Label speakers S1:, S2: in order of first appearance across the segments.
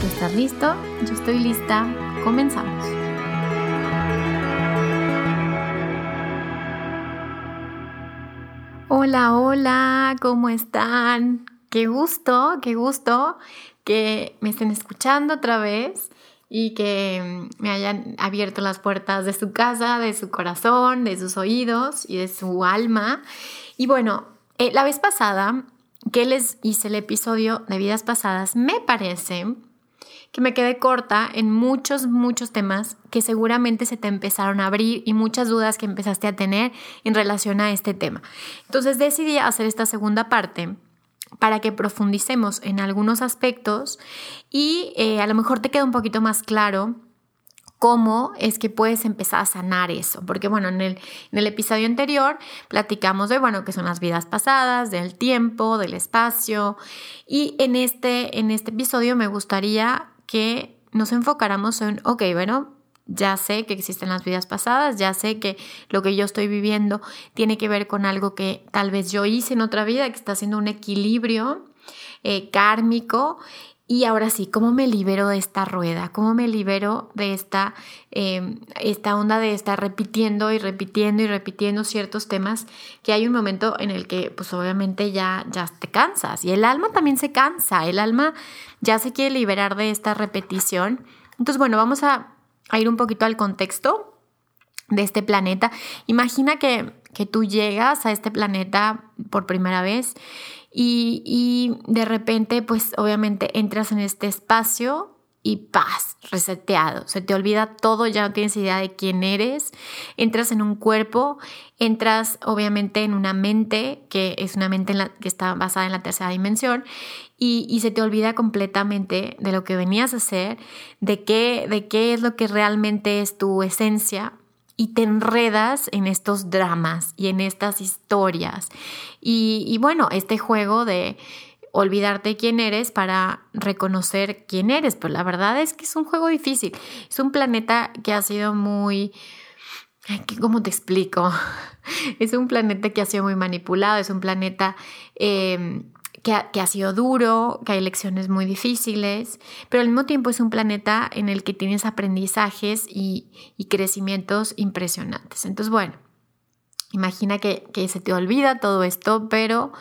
S1: Tú estás listo, yo estoy lista, comenzamos. Hola, hola, ¿cómo están? Qué gusto, qué gusto que me estén escuchando otra vez y que me hayan abierto las puertas de su casa, de su corazón, de sus oídos y de su alma. Y bueno, eh, la vez pasada que les hice el episodio de vidas pasadas, me parece que me quedé corta en muchos, muchos temas que seguramente se te empezaron a abrir y muchas dudas que empezaste a tener en relación a este tema. Entonces decidí hacer esta segunda parte para que profundicemos en algunos aspectos y eh, a lo mejor te queda un poquito más claro cómo es que puedes empezar a sanar eso. Porque bueno, en el, episodio anterior platicamos de, bueno, qué son las vidas pasadas, del tiempo, del espacio. Y en este, en este episodio me gustaría que nos enfocáramos en, ok, bueno, ya sé que existen las vidas pasadas, ya sé que lo que yo estoy viviendo tiene que ver con algo que tal vez yo hice en otra vida, que está haciendo un equilibrio eh, kármico y ahora sí, ¿cómo me libero de esta rueda? ¿Cómo me libero de esta, em, esta onda de estar repitiendo y repitiendo y repitiendo ciertos temas que hay un momento en el que pues obviamente ya, ya te cansas y el alma también se cansa, el alma ya se quiere liberar de esta repetición. Entonces, bueno, vamos a, ir un poquito al contexto de este planeta. Imagina que, que tú llegas a este planeta por primera vez y, de repente, pues obviamente entras en este espacio y paz, reseteado. Se te olvida todo, ya no tienes idea de quién eres. Entras en un cuerpo, entras obviamente en una mente, que es una mente que está basada en la tercera dimensión, y, y, se te olvida completamente de lo que venías a hacer, de qué, de qué es lo que realmente es tu esencia, y te enredas en estos dramas y en estas historias. Y, bueno, este juego de olvidarte quién eres para reconocer quién eres, pues la verdad es que es un juego difícil. Es un planeta que ha sido muy... ¿Cómo te explico? Es un planeta que ha sido muy manipulado, es un planeta eh, que ha, sido duro, que hay lecciones muy difíciles, pero al mismo tiempo es un planeta en el que tienes aprendizajes y, crecimientos impresionantes. Entonces, bueno, imagina que, se te olvida todo esto, pero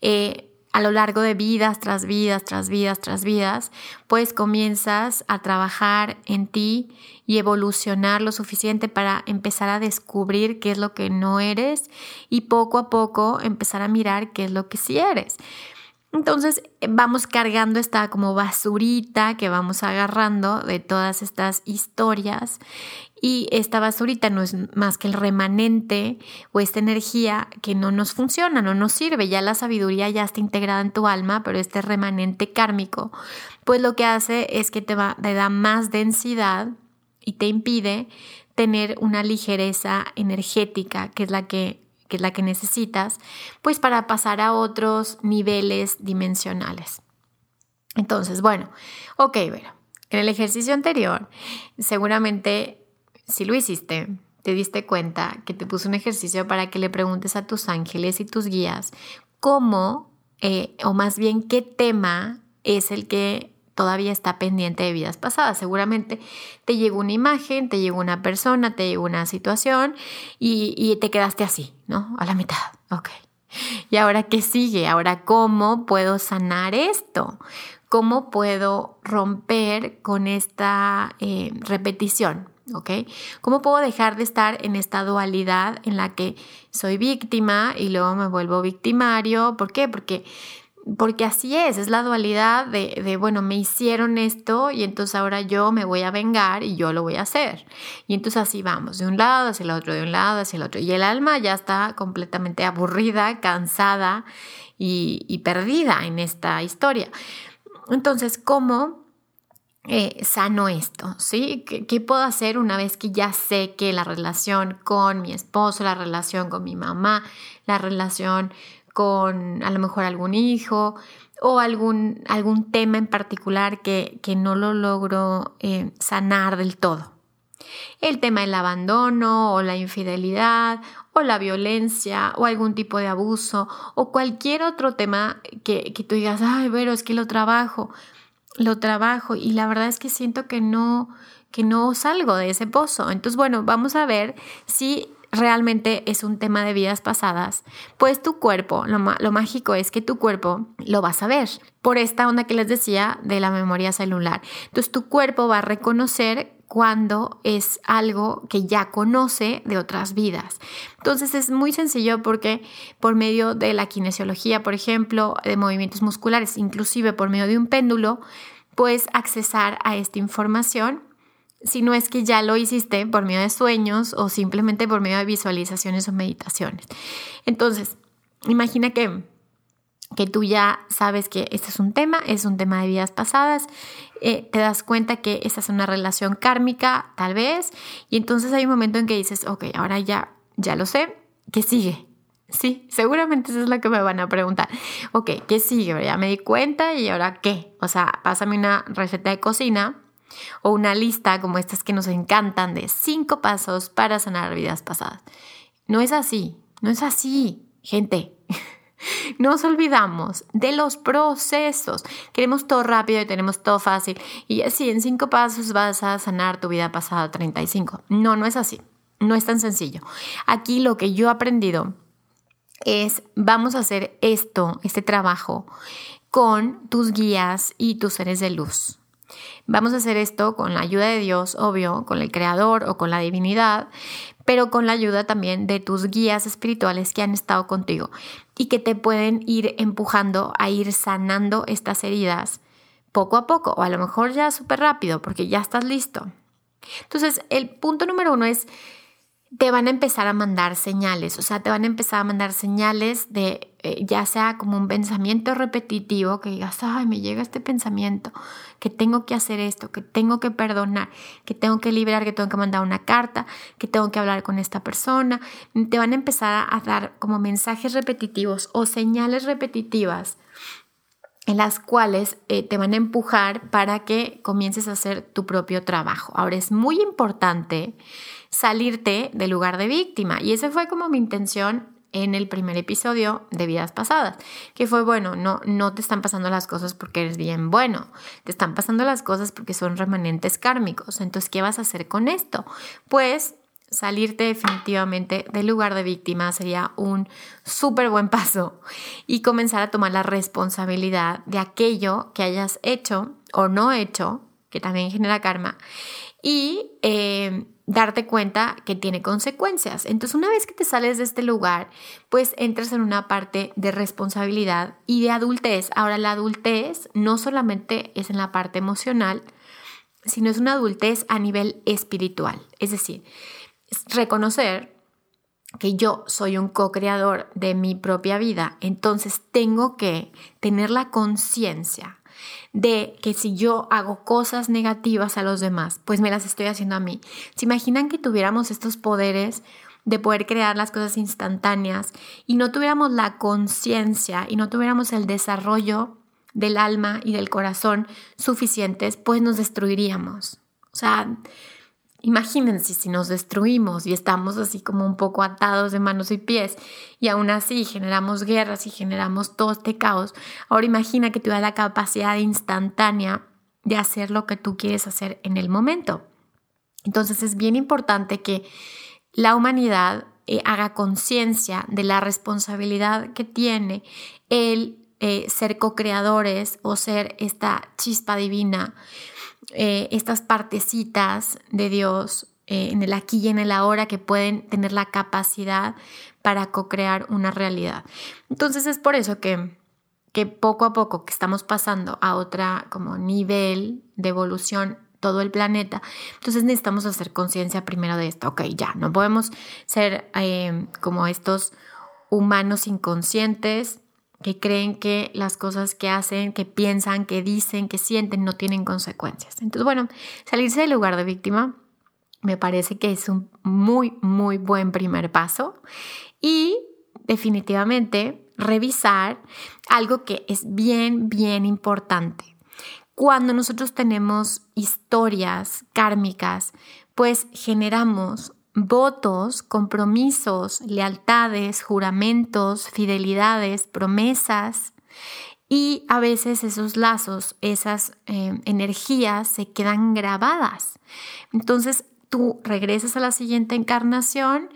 S1: eh, a lo largo de vidas tras vidas, tras vidas, tras vidas, pues comienzas a trabajar en ti y evolucionar lo suficiente para empezar a descubrir qué es lo que no eres y poco a poco empezar a mirar qué es lo que sí eres. Entonces eh, vamos cargando esta como basurita que vamos agarrando de todas estas historias y esta basurita no es más que el remanente o esta energía que no nos funciona, no nos sirve. Ya la sabiduría ya está integrada en tu alma, pero este remanente kármico, pues lo que hace es que te, va, te da más densidad y te impide tener una ligereza energética, que es la que que es la que necesitas, pues para pasar a otros niveles dimensionales. Entonces, bueno, ok, bueno, en el ejercicio anterior, seguramente si lo hiciste, te diste cuenta que te puse un ejercicio para que le preguntes a tus ángeles y tus guías cómo, eh, o más bien qué tema es el que todavía está pendiente de vidas pasadas. Seguramente te llegó una imagen, te llegó una persona, te llegó una situación y, te quedaste así, ¿no? A la mitad. Ok. ¿Y ahora qué sigue? Ahora, ¿cómo puedo sanar esto? ¿Cómo puedo romper con esta eh, repetición? ¿ok? ¿Cómo puedo dejar de estar en esta dualidad en la que soy víctima y luego me vuelvo victimario? ¿Por qué? Porque porque así es, es la dualidad de, de, bueno, me hicieron esto y entonces ahora yo me voy a vengar y yo lo voy a hacer. Y entonces así vamos, de un lado hacia el otro, de un lado hacia el otro. Y el alma ya está completamente aburrida, cansada y, perdida en esta historia. Entonces, ¿cómo eh, sano esto? ¿sí? ¿Qué, ¿Qué puedo hacer una vez que ya sé que la relación con mi esposo, la relación con mi mamá, la relación con a lo mejor algún hijo o algún, algún tema en particular que, que no lo logro eh, sanar del todo. El tema del abandono o la infidelidad o la violencia o algún tipo de abuso o cualquier otro tema que, que tú digas, ay, pero es que lo trabajo, lo trabajo y la verdad es que siento que no, que no salgo de ese pozo. Entonces, bueno, vamos a ver si realmente es un tema de vidas pasadas, pues tu cuerpo, lo, mágico es que tu cuerpo lo va a saber por esta onda que les decía de la memoria celular. Entonces tu cuerpo va a reconocer cuando es algo que ya conoce de otras vidas. Entonces es muy sencillo porque por medio de la kinesiología, por ejemplo, de movimientos musculares, inclusive por medio de un péndulo, puedes accesar a esta información si no es que ya lo hiciste por medio de sueños o simplemente por medio de visualizaciones o meditaciones. Entonces, imagina que, que tú ya sabes que este es un tema, es un tema de vidas pasadas, eh, te das cuenta que esta es una relación kármica, tal vez, y entonces hay un momento en que dices, ok, ahora ya, ya lo sé, ¿qué sigue? Sí, seguramente eso es lo que me van a preguntar. Ok, ¿qué sigue? Ya me di cuenta y ahora qué? O sea, pásame una receta de cocina o una lista como estas que nos encantan de cinco pasos para sanar vidas pasadas. No es así, no es así, gente. Nos olvidamos de los procesos. Queremos todo rápido y tenemos todo fácil. Y así en cinco pasos vas a sanar tu vida pasada 35. No, no es así. No es tan sencillo. Aquí lo que yo he aprendido es, vamos a hacer esto, este trabajo, con tus guías y tus seres de luz. Vamos a hacer esto con la ayuda de Dios, obvio, con el Creador o con la divinidad, pero con la ayuda también de tus guías espirituales que han estado contigo y que te pueden ir empujando a ir sanando estas heridas poco a poco o a lo mejor ya súper rápido porque ya estás listo. Entonces, el punto número uno es te van a empezar a mandar señales, o sea, te van a empezar a mandar señales de eh, ya sea como un pensamiento repetitivo, que digas, ay, me llega este pensamiento, que tengo que hacer esto, que tengo que perdonar, que tengo que liberar, que tengo que mandar una carta, que tengo que hablar con esta persona. Te van a empezar a dar como mensajes repetitivos o señales repetitivas en las cuales eh, te van a empujar para que comiences a hacer tu propio trabajo. Ahora es muy importante salirte del lugar de víctima. Y esa fue como mi intención en el primer episodio de vidas pasadas, que fue, bueno, no, no te están pasando las cosas porque eres bien bueno, te están pasando las cosas porque son remanentes kármicos. Entonces, ¿qué vas a hacer con esto? Pues salirte definitivamente del lugar de víctima sería un súper buen paso y comenzar a tomar la responsabilidad de aquello que hayas hecho o no hecho, que también genera karma, y eh, darte cuenta que tiene consecuencias. Entonces, una vez que te sales de este lugar, pues entras en una parte de responsabilidad y de adultez. Ahora, la adultez no solamente es en la parte emocional, sino es una adultez a nivel espiritual. Es decir, reconocer que yo soy un co-creador de mi propia vida, entonces tengo que tener la conciencia de que si yo hago cosas negativas a los demás, pues me las estoy haciendo a mí. ¿Se imaginan que tuviéramos estos poderes de poder crear las cosas instantáneas y no tuviéramos la conciencia y no tuviéramos el desarrollo del alma y del corazón suficientes, pues nos destruiríamos. O sea, Imagínense si nos destruimos y estamos así como un poco atados de manos y pies y aún así generamos guerras y generamos todo este caos. Ahora imagina que tú la capacidad instantánea de hacer lo que tú quieres hacer en el momento. Entonces es bien importante que la humanidad eh, haga conciencia de la responsabilidad que tiene el eh, ser co-creadores o ser esta chispa divina eh, estas partecitas de Dios eh, en el aquí y en el ahora que pueden tener la capacidad para co-crear una realidad. Entonces es por eso que, que poco a poco que estamos pasando a otra como nivel de evolución todo el planeta. Entonces necesitamos hacer conciencia primero de esto. Ok, ya, no podemos ser eh, como estos humanos inconscientes que creen que las cosas que hacen, que piensan, que dicen, que sienten no tienen consecuencias. Entonces, bueno, salirse del lugar de víctima me parece que es un muy, muy buen primer paso y definitivamente revisar algo que es bien, bien importante. Cuando nosotros tenemos historias kármicas, pues generamos votos, compromisos, lealtades, juramentos, fidelidades, promesas y a veces esos lazos, esas eh, energías se quedan grabadas. Entonces tú regresas a la siguiente encarnación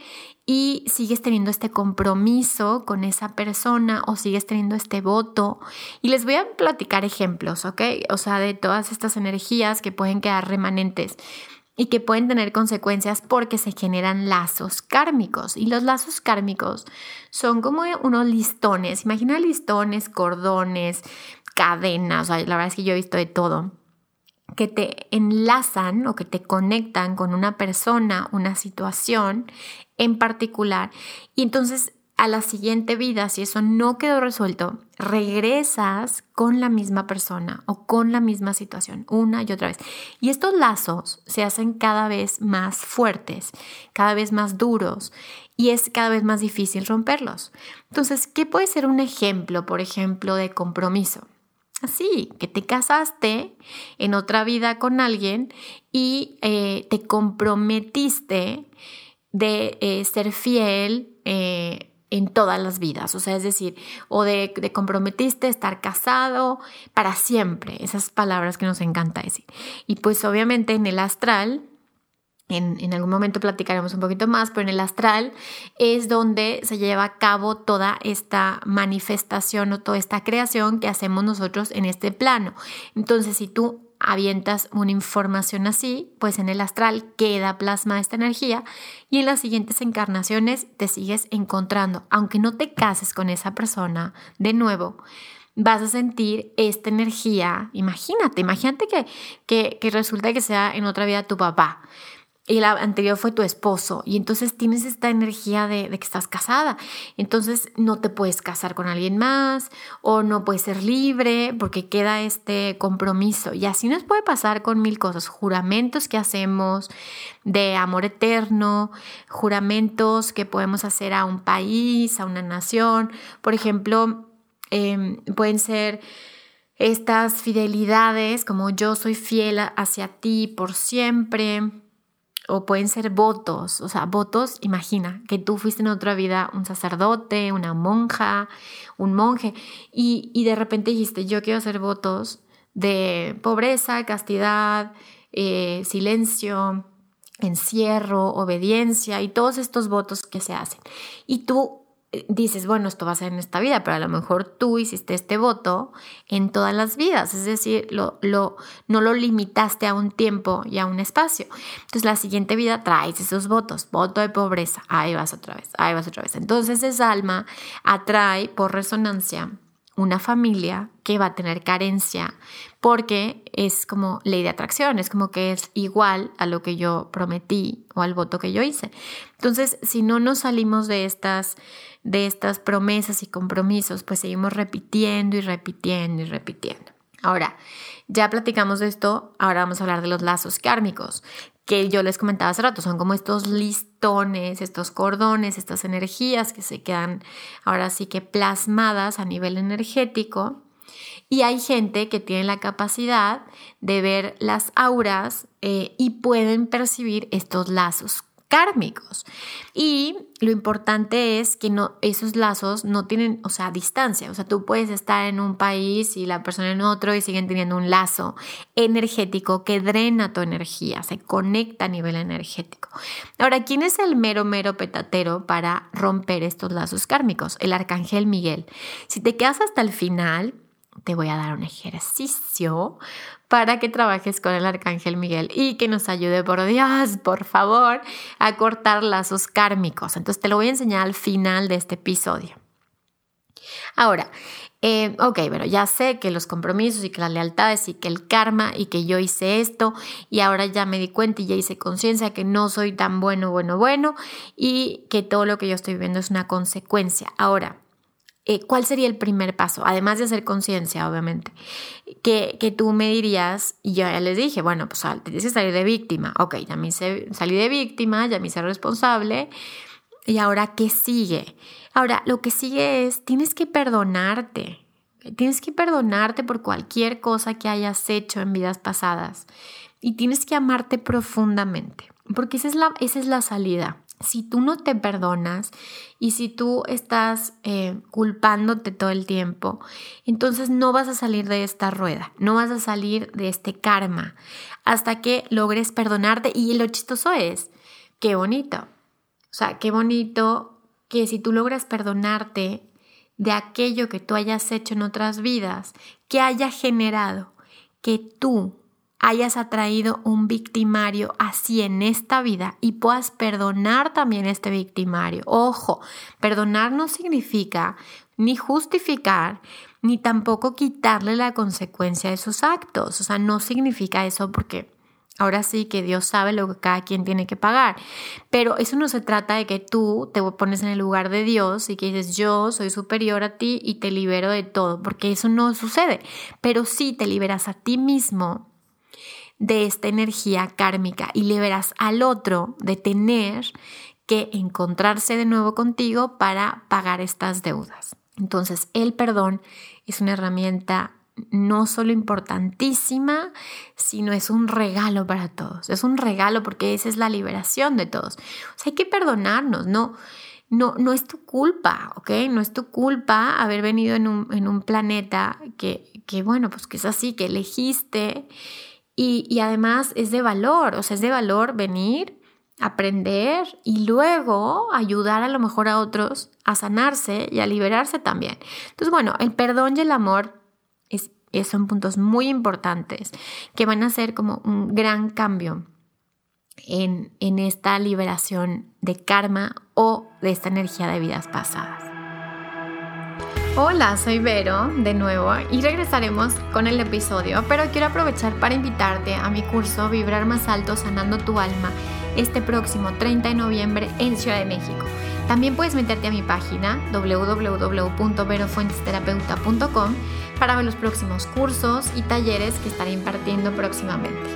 S1: y sigues teniendo este compromiso con esa persona o sigues teniendo este voto. Y les voy a platicar ejemplos, ¿ok? O sea, de todas estas energías que pueden quedar remanentes y que pueden tener consecuencias porque se generan lazos kármicos. Y los lazos kármicos son como unos listones, imagina listones, cordones, cadenas, la verdad es que yo he visto de todo que te enlazan o que te conectan con una persona, una situación en particular. Y entonces a la siguiente vida, si eso no quedó resuelto, regresas con la misma persona o con la misma situación una y otra vez. Y estos lazos se hacen cada vez más fuertes, cada vez más duros y es cada vez más difícil romperlos. Entonces, ¿qué puede ser un ejemplo, por ejemplo, de compromiso? Así, que te casaste en otra vida con alguien y eh, te comprometiste de eh, ser fiel eh, en todas las vidas, o sea, es decir, o de, comprometiste estar casado para siempre, esas palabras que nos encanta decir. Y pues obviamente en el astral, en, en, algún momento platicaremos un poquito más, pero en el astral es donde se lleva a cabo toda esta manifestación o toda esta creación que hacemos nosotros en este plano. Entonces, si tú avientas una información así, pues en el astral queda plasma esta energía y en las siguientes encarnaciones te sigues encontrando. Aunque no te cases con esa persona de nuevo, vas a sentir esta energía. Imagínate, imagínate que, que, que resulta que sea en otra vida tu papá y la anterior fue tu esposo y entonces tienes esta energía de, que estás casada. Entonces no te puedes casar con alguien más o no puedes ser libre porque queda este compromiso. Y así nos puede pasar con mil cosas, juramentos que hacemos de amor eterno, juramentos que podemos hacer a un país, a una nación. Por ejemplo, em, pueden ser estas fidelidades como yo soy fiel hacia ti por siempre o pueden ser votos, o sea, votos, imagina que tú fuiste en otra vida un sacerdote, una monja, un monje, y, y de repente dijiste, yo quiero hacer votos de pobreza, castidad, eh, silencio, encierro, obediencia y todos estos votos que se hacen. Y tú dices, bueno, esto va a ser en esta vida, pero a lo mejor tú hiciste este voto en todas las vidas, es decir, lo, lo, no lo limitaste a un tiempo y a un espacio. Entonces la siguiente vida traes esos votos, voto de pobreza, ahí vas otra vez, ahí vas otra vez. Entonces esa alma atrae por resonancia una familia que va a tener carencia porque es como ley de atracción, es como que es igual a lo que yo prometí o al voto que yo hice. Entonces, si no nos salimos de estas de estas promesas y compromisos, pues seguimos repitiendo y repitiendo y repitiendo. Ahora, ya platicamos de esto, ahora vamos a hablar de los lazos kármicos, que yo les comentaba hace rato, son como estos listones, estos cordones, estas energías que se quedan ahora sí que plasmadas a nivel energético. Y hay gente que tiene la capacidad de ver las auras eh, y pueden percibir estos lazos kármicos. Y lo importante es que esos lazos no tienen, o sea, distancia. O sea, tú puedes estar en un país y la persona en otro y siguen teniendo un lazo energético que drena tu energía, se conecta a nivel energético. Ahora, ¿quién es el mero, mero petatero para romper estos lazos kármicos? El arcángel Miguel. Si te quedas hasta el final, te voy a dar un ejercicio para que trabajes con el arcángel Miguel y que nos ayude, por Dios, por favor, a cortar lazos kármicos. Entonces te lo voy a enseñar al final de este episodio. Ahora, eh, ok, bueno, ya sé que los compromisos y que las lealtades y que el karma y que yo hice esto y ahora ya me di cuenta y ya hice conciencia que no soy tan bueno, bueno, bueno y que todo lo que yo estoy viviendo es una consecuencia. Ahora, eh, ¿cuál sería el primer paso? Además de hacer conciencia, obviamente, que, que, tú me dirías, y yo ya les dije, bueno, pues tienes que salir de víctima. Ok, ya me salí de víctima, ya me hice responsable. ¿Y ahora qué sigue? Ahora, lo que sigue es, tienes que perdonarte. Tienes que perdonarte por cualquier cosa que hayas hecho en vidas pasadas. Y tienes que amarte profundamente, porque esa es la, esa es la salida. Si tú no te perdonas y si tú estás eh, culpándote todo el tiempo, entonces no vas a salir de esta rueda, no vas a salir de este karma hasta que logres perdonarte. Y lo chistoso es, qué bonito. O sea, qué bonito que si tú logras perdonarte de aquello que tú hayas hecho en otras vidas, que haya generado que tú hayas atraído un victimario así en esta vida y puedas perdonar también este victimario. Ojo, perdonar no significa ni justificar, ni tampoco quitarle la consecuencia de sus actos. O sea, no significa eso porque Ahora sí que Dios sabe lo que cada quien tiene que pagar. Pero eso no se trata de que tú te pones en el lugar de Dios y que dices yo soy superior a ti y te libero de todo, porque eso no sucede. Pero sí te liberas a ti mismo de esta energía kármica y liberas al otro de tener que encontrarse de nuevo contigo para pagar estas deudas. Entonces el perdón es una herramienta no solo importantísima, sino es un regalo para todos. Es un regalo porque esa es la liberación de todos. Hay que perdonarnos, no, no, no es tu culpa, ¿ok? No es tu culpa haber venido en un, en un planeta que, que, bueno, pues que es así, que elegiste y, además es de valor, o sea, es de valor venir aprender y luego ayudar a lo mejor a otros a sanarse y a liberarse también. Entonces, bueno, el perdón y el amor son puntos muy importantes que van a hacer como un gran cambio en, en esta liberación de karma o de esta energía de vidas pasadas. Hola, soy Vero de nuevo y regresaremos con el episodio, pero quiero aprovechar para invitarte a mi curso Vibrar más alto sanando tu alma este próximo 30 de noviembre en Ciudad de México. También puedes meterte a mi página www.verofuentesterapeuta.com para ver los próximos cursos y talleres que estaré impartiendo próximamente.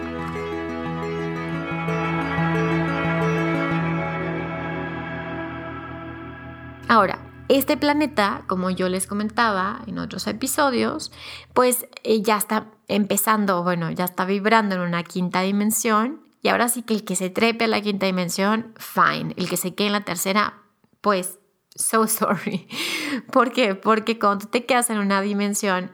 S1: Ahora, este planeta, como yo les comentaba en otros episodios, pues eh, ya está empezando, bueno, ya está vibrando en una quinta dimensión y ahora sí que el que se trepe a la quinta dimensión, fine. El que se quede en la tercera, pues so sorry. ¿Por qué? Porque cuando te quedas en una dimensión,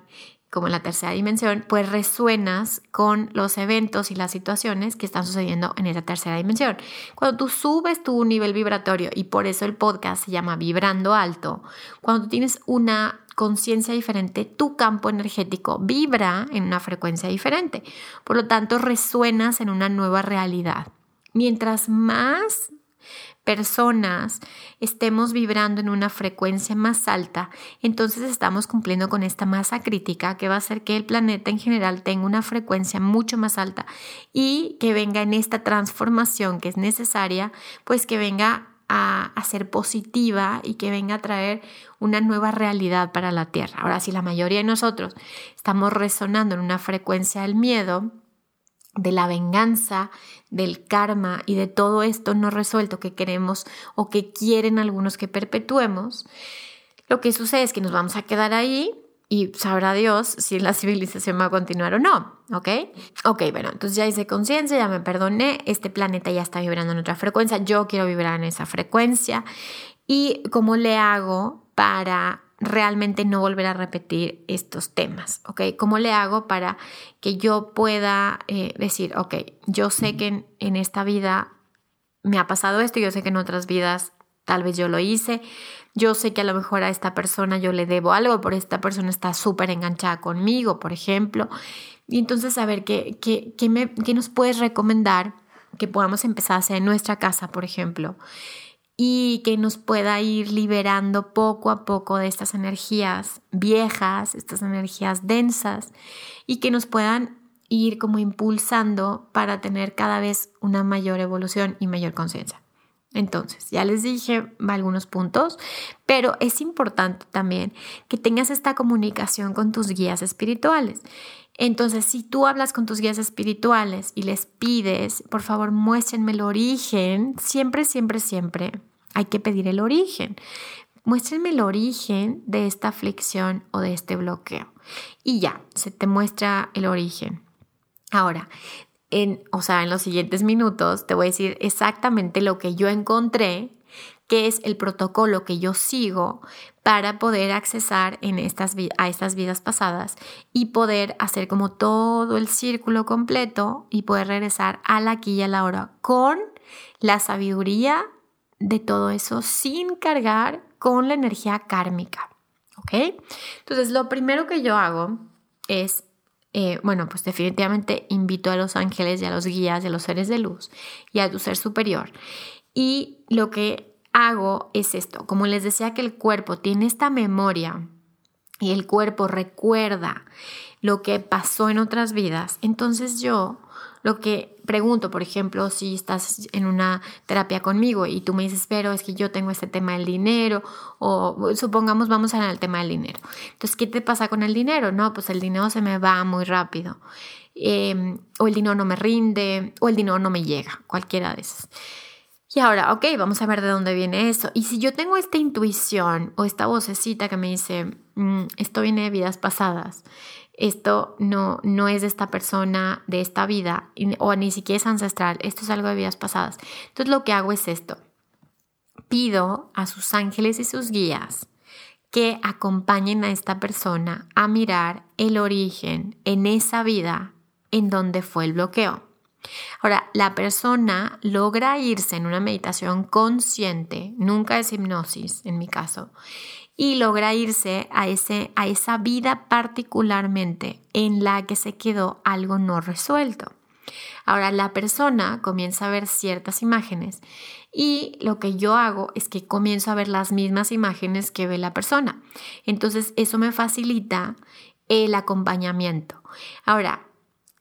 S1: como en la tercera dimensión, pues resuenas con los eventos y las situaciones que están sucediendo en esa tercera dimensión. Cuando tú subes tu nivel vibratorio, y por eso el podcast se llama Vibrando Alto, cuando tienes una conciencia diferente, tu campo energético vibra en una frecuencia diferente. Por lo tanto, resuenas en una nueva realidad. Mientras más personas estemos vibrando en una frecuencia más alta, entonces estamos cumpliendo con esta masa crítica que va a hacer que el planeta en general tenga una frecuencia mucho más alta y que venga en esta transformación que es necesaria, pues que venga a, a, ser positiva y que venga a traer una nueva realidad para la Tierra. Ahora, si la mayoría de nosotros estamos resonando en una frecuencia del miedo, de la venganza, del karma y de todo esto no resuelto que queremos o que quieren algunos que perpetuemos, lo que sucede es que nos vamos a quedar ahí y sabrá Dios si la civilización va a continuar o no, ¿ok? Ok, bueno, entonces ya hice conciencia, ya me perdoné, este planeta ya está vibrando en otra frecuencia, yo quiero vibrar en esa frecuencia y cómo le hago para realmente no volver a repetir estos temas, ¿ok? ¿Cómo le hago para que yo pueda eh, decir, ok, yo sé que en, esta vida me ha pasado esto, yo sé que en otras vidas tal vez yo lo hice, yo sé que a lo mejor a esta persona yo le debo algo, por esta persona está súper enganchada conmigo, por ejemplo. Y entonces, a ver, ¿qué, qué, qué, me, ¿qué nos puedes recomendar que podamos empezar a hacer en nuestra casa, por ejemplo? Y que nos pueda ir liberando poco a poco de estas energías viejas, estas energías densas y que nos puedan ir como impulsando para tener cada vez una mayor evolución y mayor conciencia. Entonces, ya les dije algunos puntos, pero es importante también que tengas esta comunicación con tus guías espirituales. Entonces, si tú hablas con tus guías espirituales y les pides, por favor, muéstrenme el origen, siempre, siempre, siempre hay que pedir el origen. Muéstrenme el origen de esta aflicción o de este bloqueo. Y ya, se te muestra el origen. Ahora, en, o sea, en los siguientes minutos te voy a decir exactamente lo que yo encontré, que es el protocolo que yo sigo para poder accesar en estas, a estas vidas pasadas y poder hacer como todo el círculo completo y poder regresar al aquí y a la hora con la sabiduría de todo eso sin cargar con la energía kármica. ¿Ok? Entonces, lo primero que yo hago es eh, bueno, pues definitivamente invito a los ángeles y a los guías y a los seres de luz y a tu ser superior. Y lo que hago es esto, como les decía que el cuerpo tiene esta memoria y el cuerpo recuerda lo que pasó en otras vidas, entonces yo lo que pregunto, por ejemplo, si estás en una terapia conmigo y tú me dices, pero es que yo tengo este tema del dinero, o supongamos vamos al tema del dinero. Entonces, ¿qué te pasa con el dinero? No, pues el dinero se me va muy rápido, em, o el dinero no me rinde, o el dinero no me llega, cualquiera de esas. Y ahora, ok, vamos a ver de dónde viene eso. Y si yo tengo esta intuición o esta vocecita que me dice, mm, esto viene de vidas pasadas, esto no, no es de esta persona, de esta vida, o ni siquiera es ancestral, esto es algo de vidas pasadas. Entonces lo que hago es esto. Pido a sus ángeles y sus guías que acompañen a esta persona a mirar el origen en esa vida en donde fue el bloqueo. Ahora, la persona logra irse en una meditación consciente, nunca es hipnosis en mi caso, y logra irse a, ese, a esa vida particularmente en la que se quedó algo no resuelto. Ahora la persona comienza a ver ciertas imágenes y lo que yo hago es que comienzo a ver las mismas imágenes que ve la persona. Entonces eso me facilita el acompañamiento. Ahora,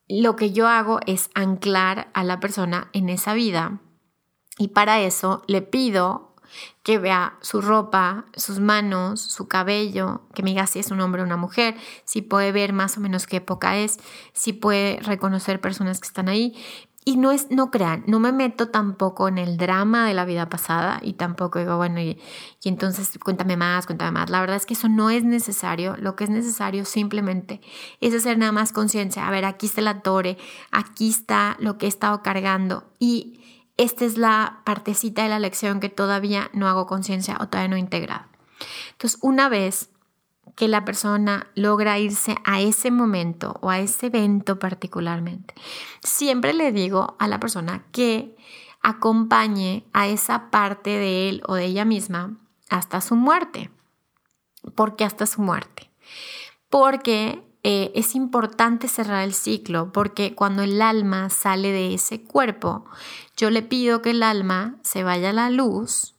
S1: lo que yo hago es anclar a la persona en esa vida y para eso le pido que vea su ropa, sus manos, su cabello, que me diga si es un hombre o una mujer, si puede ver más o menos qué época es, si puede reconocer personas que están ahí. Y no es, no crean, no me meto tampoco en el drama de la vida pasada y tampoco digo, bueno, y, y entonces cuéntame más, cuéntame más. La verdad es que eso no es necesario. Lo que es necesario simplemente es hacer nada más conciencia. A ver, aquí está la torre, aquí está lo que he estado cargando y esta es la partecita de la lección que todavía no hago conciencia o todavía no he integrado. Entonces, una vez que la persona logra irse a ese momento o a ese evento particularmente, siempre le digo a la persona que acompañe a esa parte de él o de ella misma hasta su muerte. ¿Por qué hasta su muerte? Porque eh, es importante cerrar el ciclo porque cuando el alma sale de ese cuerpo, yo le pido que el alma se vaya a la luz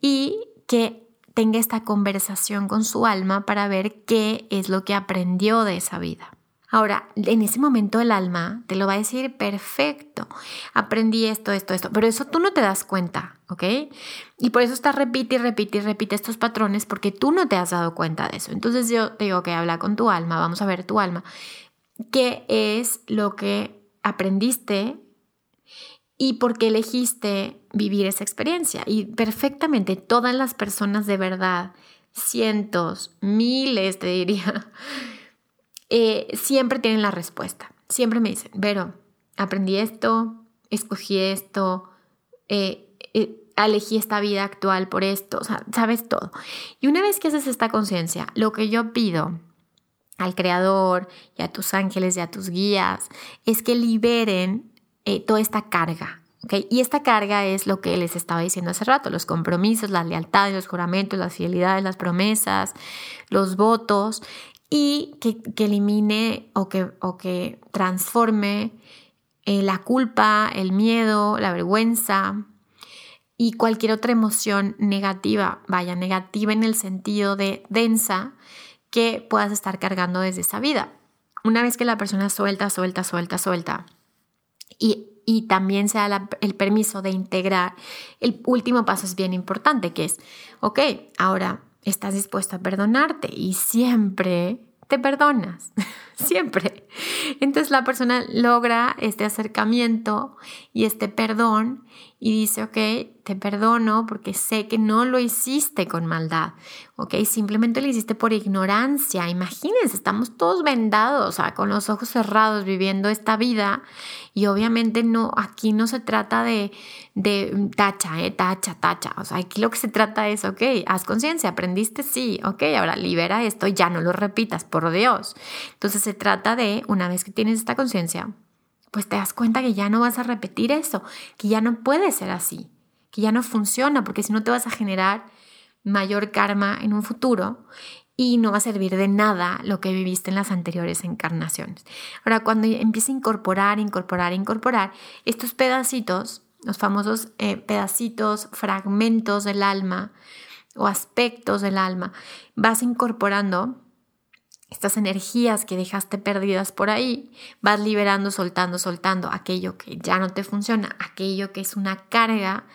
S1: y que tenga esta conversación con su alma para ver qué es lo que aprendió de esa vida. Ahora, en ese momento el alma te lo va a decir perfecto. Aprendí esto, esto, esto. Pero eso tú no te das cuenta, ¿ok? Y por eso estás repite y repite y repite estos patrones porque tú no te has dado cuenta de eso. Entonces yo te digo que habla con tu alma, vamos a ver tu alma. ¿Qué es lo que aprendiste y por qué elegiste vivir esa experiencia? Y perfectamente todas las personas de verdad, cientos, miles, te diría eh, siempre tienen la respuesta. Siempre me dicen, Vero, aprendí esto, escogí esto, eh, eh, elegí esta vida actual por esto, o sea, sabes todo. Y una vez que haces esta conciencia, lo que yo pido al Creador y a tus ángeles y a tus guías es que liberen toda esta carga. Y esta carga es lo que les estaba diciendo hace rato, los compromisos, las lealtades, los juramentos, las fidelidades, las promesas, los votos, y que, elimine o que, o que transforme eh, la culpa, el miedo, la vergüenza y cualquier otra emoción negativa, vaya, negativa en el sentido de densa, que puedas estar cargando desde esa vida. Una vez que la persona suelta, suelta, suelta, suelta, y, y también se da el permiso de integrar, el último paso es bien importante, que es, ok, ahora estás dispuesto a perdonarte y siempre te perdonas, siempre. Entonces la persona logra este acercamiento y este perdón y dice, ok, te perdono porque sé que no lo hiciste con maldad, ¿ok? Simplemente lo hiciste por ignorancia. Imagínense, estamos todos vendados, sea, con los ojos cerrados viviendo esta vida y obviamente no, aquí no se trata de, de tacha, ¿eh? Tacha, tacha. O sea, aquí lo que se trata es, ok, haz conciencia, aprendiste, sí, ok, ahora libera esto y ya no lo repitas, por Dios. Entonces se trata de, una vez que tienes esta conciencia, pues te das cuenta que ya no vas a repetir eso, que ya no puede ser así que ya no funciona, porque si no te vas a generar mayor karma en un futuro y no va a servir de nada lo que viviste en las anteriores encarnaciones. Ahora, cuando empieza a incorporar, incorporar, incorporar estos pedacitos, los famosos eh, pedacitos, fragmentos del alma o aspectos del alma, vas incorporando estas energías que dejaste perdidas por ahí, vas liberando, soltando, soltando aquello que ya no te funciona, aquello que es una carga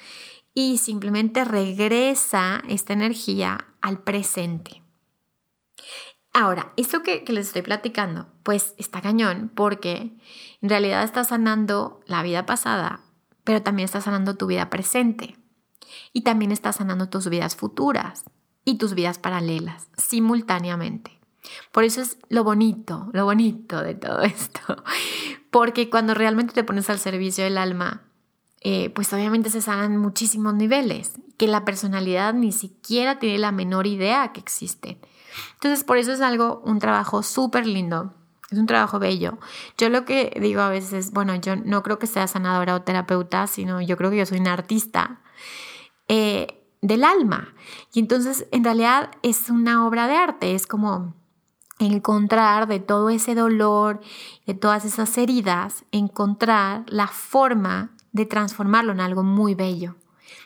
S1: y simplemente regresa esta energía al presente. Ahora, esto que, les estoy platicando, pues está cañón porque en realidad está sanando la vida pasada, pero también está sanando tu vida presente y también está sanando tus vidas futuras y tus vidas paralelas simultáneamente. Por eso es lo bonito, lo bonito de todo esto. Porque cuando realmente te pones al servicio del alma, eh, pues obviamente se sanan muchísimos niveles, que la personalidad ni siquiera tiene la menor idea que existen. Entonces, por eso es algo, un trabajo súper lindo, es un trabajo bello. Yo lo que digo a veces, bueno, yo no creo que sea sanadora o terapeuta, sino yo creo que yo soy una artista eh, del alma. Y entonces, en realidad, es una obra de arte, es como encontrar de todo ese dolor, de todas esas heridas, encontrar la forma de transformarlo en algo muy bello,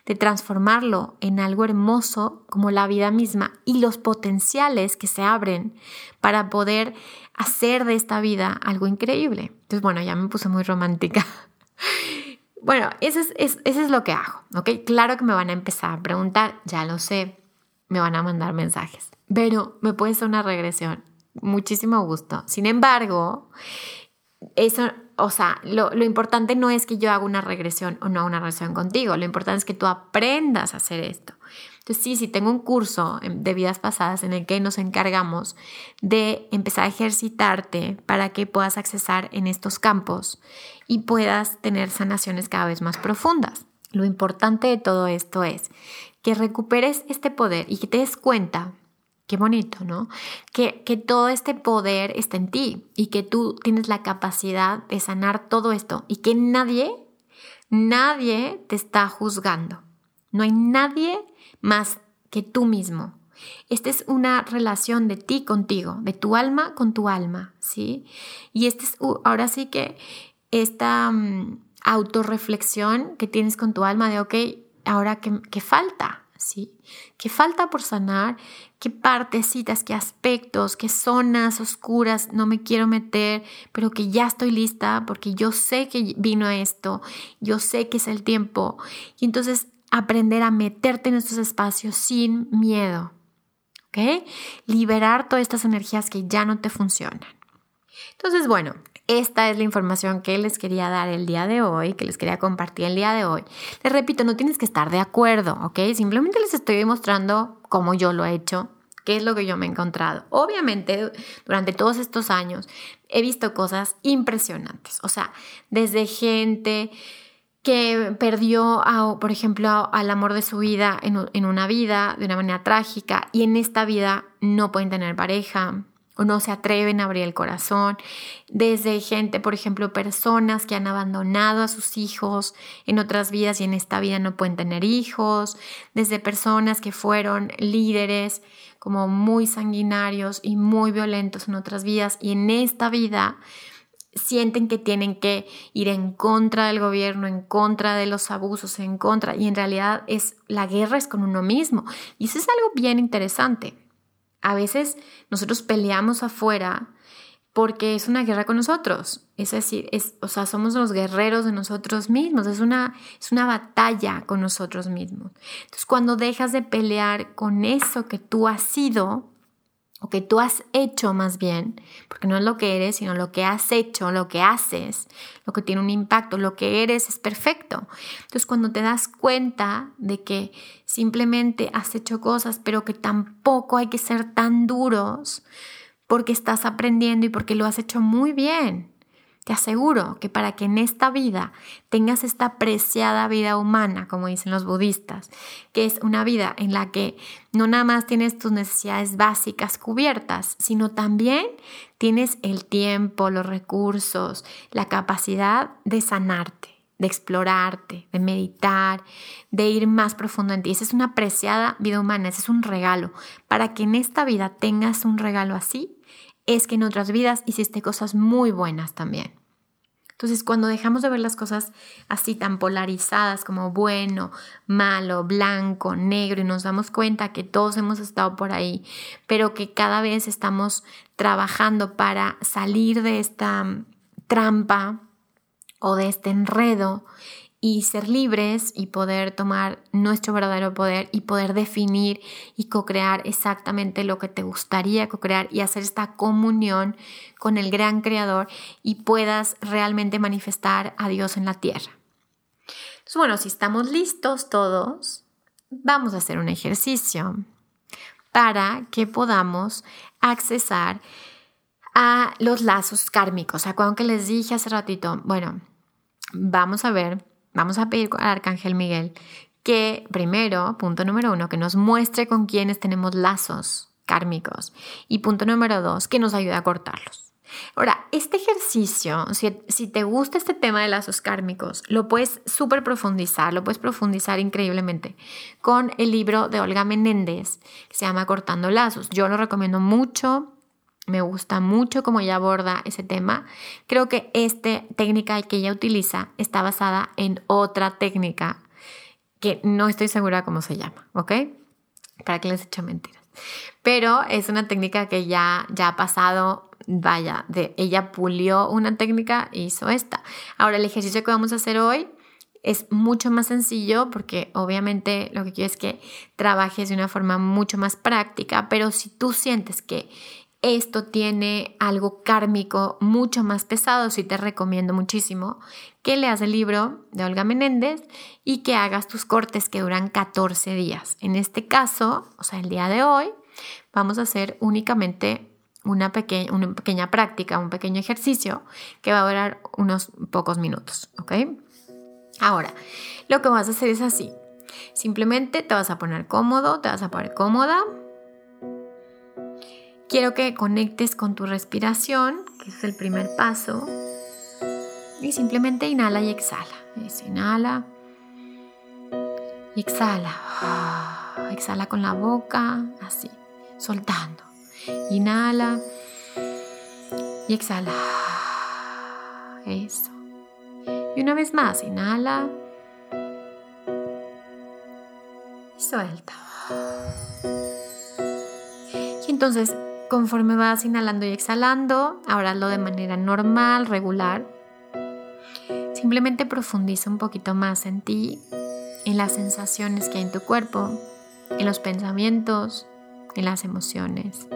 S1: de transformarlo en algo hermoso como la vida misma y los potenciales que se abren para poder hacer de esta vida algo increíble. Entonces, bueno, ya me puse muy romántica. Bueno, eso es, lo que hago, ¿ok? Claro que me van a empezar a preguntar, ya lo sé, me van a mandar mensajes, pero me puede ser una regresión. Muchísimo gusto. Sin embargo, eso o sea, lo, importante no es que yo haga una regresión o no haga una regresión contigo, lo importante es que tú aprendas a hacer esto. Entonces, sí, sí, tengo un curso de vidas pasadas en el que nos encargamos de empezar a ejercitarte para que puedas accesar en estos campos y puedas tener sanaciones cada vez más profundas. Lo importante de todo esto es que recuperes este poder y que te des cuenta Qué bonito, ¿no? Que, que todo este poder está en ti y que tú tienes la capacidad de sanar todo esto y que nadie, nadie te está juzgando. No hay nadie más que tú mismo. Esta es una relación de ti contigo, de tu alma con tu alma, ¿sí? Y este es, ahora sí que esta um, autorreflexión que tienes con tu alma de, ok, ahora qué, qué falta, ¿sí? ¿Qué falta por sanar? ¿Qué partecitas, qué aspectos, qué zonas oscuras no me quiero meter, pero que ya estoy lista porque yo sé que vino esto, yo sé que es el tiempo? Y entonces aprender a meterte en estos espacios sin miedo, ¿ok? Liberar todas estas energías que ya no te funcionan. Entonces, bueno, esta es la información que les quería dar el día de hoy, que les quería compartir el día de hoy. Les repito, no tienes que estar de acuerdo, ¿ok? Simplemente les estoy mostrando cómo yo lo he hecho, qué es lo que yo me he encontrado. Obviamente, durante todos estos años he visto cosas impresionantes, o sea, desde gente que perdió, por ejemplo, al amor de su vida en, una vida de una manera trágica y en esta vida no pueden tener pareja, o no se atreven a abrir el corazón, desde gente, por ejemplo, personas que han abandonado a sus hijos en otras vidas y en esta vida no pueden tener hijos, desde personas que fueron líderes como muy sanguinarios y muy violentos en otras vidas y en esta vida sienten que tienen que ir en contra del gobierno, en contra de los abusos, en contra, y en realidad es la guerra es con uno mismo. Y eso es algo bien interesante. A veces nosotros peleamos afuera porque es una guerra con nosotros. Es decir, es, o sea, somos los guerreros de nosotros mismos. Es una, es una batalla con nosotros mismos. Entonces, cuando dejas de pelear con eso que tú has sido, o que tú has hecho más bien, porque no es lo que eres, sino lo que has hecho, lo que haces, lo que tiene un impacto, lo que eres es perfecto. Entonces cuando te das cuenta de que simplemente has hecho cosas, pero que tampoco hay que ser tan duros porque estás aprendiendo y porque lo has hecho muy bien, te aseguro que para que en esta vida tengas esta preciada vida humana, como dicen los budistas, que es una vida en la que no nada más tienes tus necesidades básicas cubiertas, sino también tienes el tiempo, los recursos, la capacidad de sanarte de explorarte, de meditar, de ir más profundo en ti. Esa es una preciada vida humana, ese es un regalo. Para que en esta vida tengas un regalo así, es que en otras vidas hiciste cosas muy buenas también. Entonces, cuando dejamos de ver las cosas así tan polarizadas como bueno, malo, blanco, negro y nos damos cuenta que todos hemos estado por ahí, pero que cada vez estamos trabajando para salir de esta trampa o de este enredo y ser libres y poder tomar nuestro verdadero poder y poder definir y co-crear exactamente lo que te gustaría co-crear y hacer esta comunión con el gran creador y puedas realmente manifestar a Dios en la tierra. Entonces, bueno, si estamos listos todos, vamos a hacer un ejercicio para que podamos accesar a los lazos kármicos. ¿Acuerdan que les dije hace ratito? Bueno, vamos a ver Vamos a pedir al Arcángel Miguel que primero, punto número uno, que nos muestre con quienes tenemos lazos kármicos. Y punto número dos, que nos ayude a cortarlos. Ahora, este ejercicio, si, te gusta este tema de lazos kármicos, lo puedes súper profundizar, lo puedes profundizar increíblemente con el libro de Olga Menéndez, que se llama Cortando Lazos. Yo lo recomiendo mucho. Me gusta mucho cómo ella aborda ese tema. Creo que esta técnica que ella utiliza está basada en otra técnica que no estoy segura cómo se llama, ¿ok? Para que les eche mentiras. Pero es una técnica que ya, ya ha pasado, vaya, de ella pulió una técnica e hizo esta. Ahora el ejercicio que vamos a hacer hoy es mucho más sencillo porque obviamente lo que quiero es que trabajes de una forma mucho más práctica, pero si tú sientes que esto tiene algo kármico mucho más pesado, sí te recomiendo muchísimo que leas el libro de Olga Menéndez y que hagas tus cortes que duran 14 días. En este caso, o sea, el día de hoy, vamos a hacer únicamente una, una pequeña práctica, un pequeño ejercicio que va a durar unos pocos minutos, ¿ok? Ahora, lo que vas a hacer es así. Simplemente te vas a poner cómodo, te vas a poner cómoda, Quiero que conectes con tu respiración, que es el primer paso. Y simplemente inhala y exhala. inhala y exhala. Exhala con la boca, así, soltando. Inhala y exhala. Eso. Y una vez más, inhala y suelta. Y entonces Conforme vas inhalando y exhalando, ahora hazlo de manera normal, regular. Simplemente profundiza un poquito más en ti, en las sensaciones que hay en tu cuerpo, en los pensamientos, en las emociones,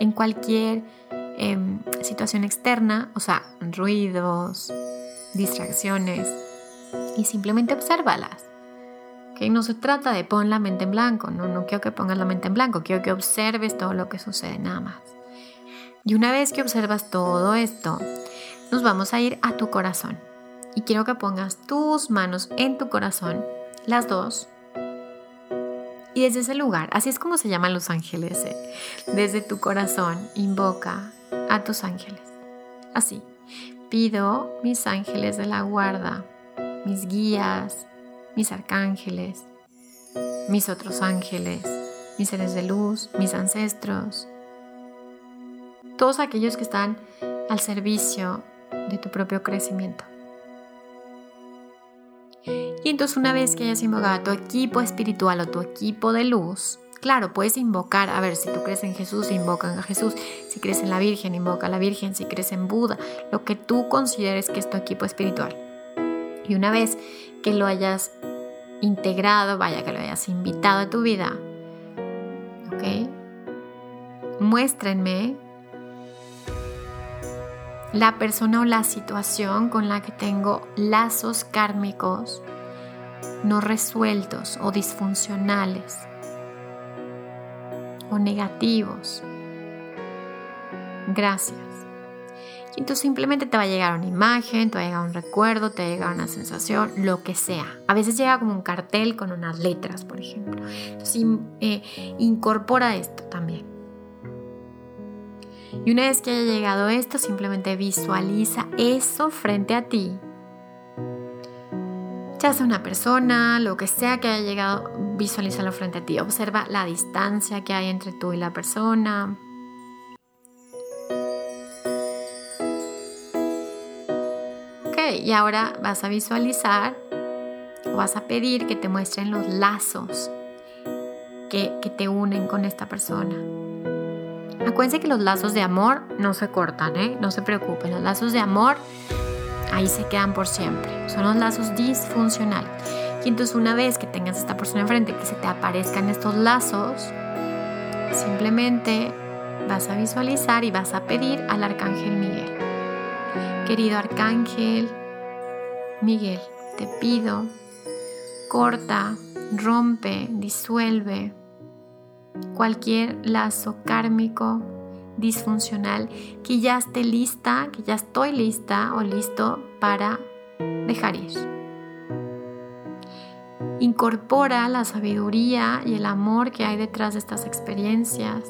S1: en cualquier em, situación externa, o sea, ruidos, distracciones, y simplemente obsérvalas. No se trata de pon la mente en blanco, no, no quiero que pongas la mente en blanco, quiero que observes todo lo que sucede nada más. Y una vez que observas todo esto, nos vamos a ir a tu corazón. Y quiero que pongas tus manos en tu corazón, las dos, Y desde ese lugar, así es como se llaman los ángeles, ¿eh? desde tu corazón invoca a tus ángeles. Así, pido mis ángeles de la guarda, mis guías, mis arcángeles, mis otros ángeles, mis seres de luz, mis ancestros, todos aquellos que están al servicio de tu propio crecimiento. Y entonces una vez que hayas invocado a tu equipo espiritual o tu equipo de luz, claro, puedes invocar, a ver, si tú crees en Jesús, invocan a Jesús, si crees en la Virgen, invoca a la Virgen, si crees en Buda, lo que tú consideres que es tu equipo espiritual. Y una vez que lo hayas integrado, vaya, que lo hayas invitado a tu vida, ¿ok? Muéstrenme la persona o la situación con la que tengo lazos kármicos no resueltos o disfuncionales o negativos. Gracias. Y entonces simplemente te va a llegar una imagen, te va a llegar un recuerdo, te va a llegar una sensación, lo que sea. A veces llega como un cartel con unas letras, por ejemplo. Entonces eh, incorpora esto también. Y una vez que haya llegado esto, simplemente visualiza eso frente a ti ya sea una persona, lo que sea que haya llegado, visualízalo frente a ti. Observa la distancia que hay entre tú y la persona. Y ahora vas a visualizar o vas a pedir que te muestren los lazos que, te unen con esta persona. Acuérdense que los lazos de amor no se cortan, ¿eh? No se preocupen, los lazos de amor ahí se quedan por siempre. Son los lazos disfuncionales. Y entonces una vez que tengas esta persona enfrente, que se te aparezcan estos lazos, simplemente vas a visualizar y vas a pedir al arcángel Miguel. Querido arcángel Miguel, te pido, corta, rompe, disuelve cualquier lazo kármico disfuncional que ya esté lista, que ya estoy lista o listo para dejar ir. Incorpora la sabiduría y el amor que hay detrás de estas experiencias.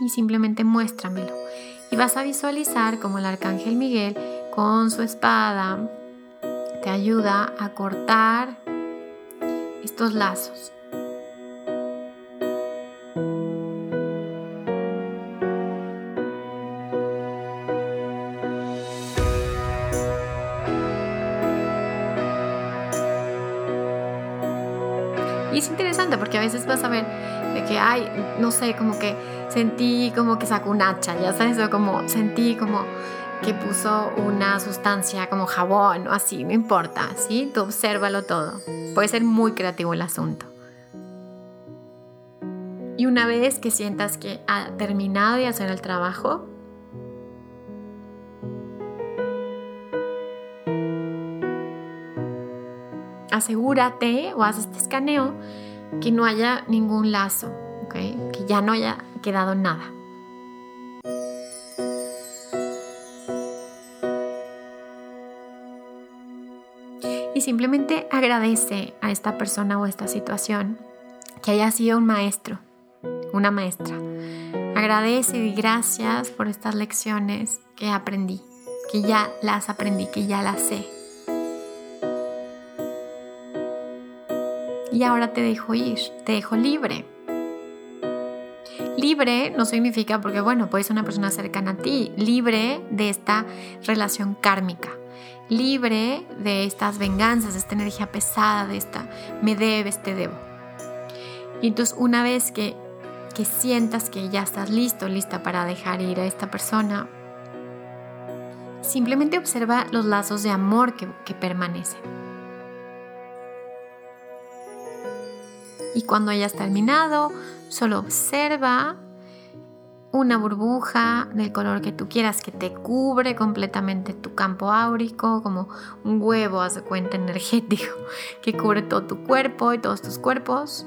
S1: Y simplemente muéstramelo. Y vas a visualizar como el arcángel Miguel con su espada te ayuda a cortar estos lazos. Y es interesante porque a veces vas a ver de que, ay, no sé, como que sentí como que sacó un hacha, ya sabes, o como sentí como que puso una sustancia como jabón o así, no importa, ¿sí? Tú obsérvalo todo. Puede ser muy creativo el asunto. Y una vez que sientas que ha terminado de hacer el trabajo, asegúrate o haz este escaneo que no haya ningún lazo, que ya no haya quedado nada. Y simplemente agradece a esta persona o esta situación que haya sido un maestro, una maestra. Agradece y gracias por estas lecciones que aprendí, que ya las aprendí, que ya las sé. y ahora te dejo ir, te dejo libre. Libre no significa porque, bueno, puedes ser una persona cercana a ti, libre de esta relación kármica, libre de estas venganzas, de esta energía pesada, de esta me debes, te debo. Y entonces una vez que, que sientas que ya estás listo, lista para dejar ir a esta persona, simplemente observa los lazos de amor que, que permanecen. Y cuando hayas terminado, solo observa una burbuja del color que tú quieras que te cubre completamente tu campo áurico, como un huevo, haz de cuenta energético, que cubre todo tu cuerpo y todos tus cuerpos.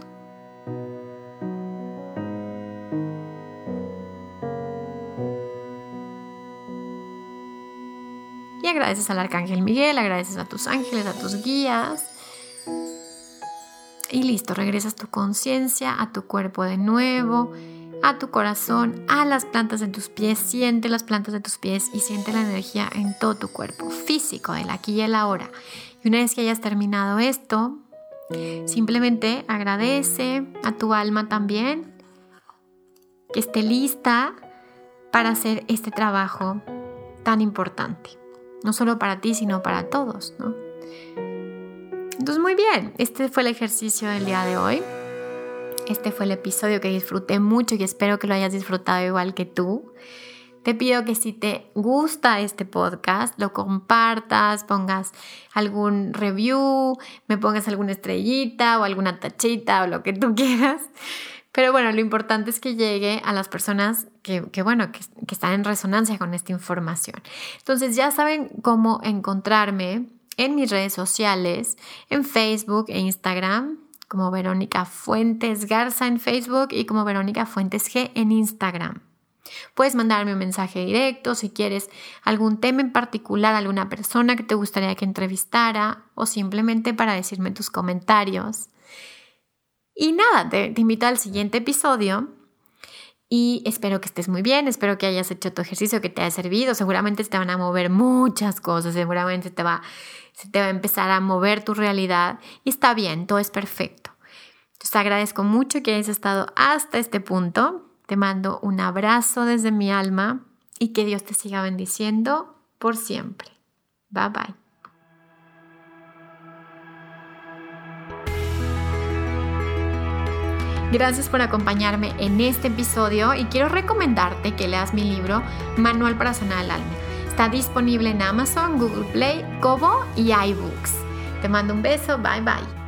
S1: Y agradeces al Arcángel Miguel, agradeces a tus ángeles, a tus guías Y listo, regresas tu conciencia a tu cuerpo de nuevo, a tu corazón, a las plantas de tus pies. Siente las plantas de tus pies y siente la energía en todo tu cuerpo físico, del aquí y el ahora. Y una vez que hayas terminado esto, simplemente agradece a tu alma también que esté lista para hacer este trabajo tan importante. No solo para ti, sino para todos, ¿no? Entonces, muy bien, este fue el ejercicio del día de hoy. Este fue el episodio que disfruté mucho y espero que lo hayas disfrutado igual que tú. Te pido que si te gusta este podcast, lo compartas, pongas algún review, me pongas alguna estrellita o alguna tachita o lo que tú quieras. Pero bueno, lo importante es que llegue a las personas que, bueno, que, están en resonancia con esta información. Entonces ya saben cómo encontrarme en mis redes sociales, en Facebook e Instagram, como Verónica Fuentes Garza en Facebook y como Verónica Fuentes G en Instagram. Puedes mandarme un mensaje directo si quieres algún tema en particular, alguna persona que te gustaría que entrevistara o simplemente para decirme tus comentarios. Y nada, te, invito al siguiente episodio y espero que estés muy bien, espero que hayas hecho tu ejercicio, que te haya servido. Seguramente te van a mover muchas cosas, seguramente te va, se te va a empezar a mover tu realidad y está bien, todo es perfecto. Entonces agradezco mucho que hayas estado hasta este punto. Te mando un abrazo desde mi alma y que Dios te siga bendiciendo por siempre. Bye bye. Gracias por acompañarme en este episodio y quiero recomendarte que leas mi libro Manual para sanar el alma. Está disponible en Amazon, Google Play, Kobo y iBooks. Te mando un beso, bye bye.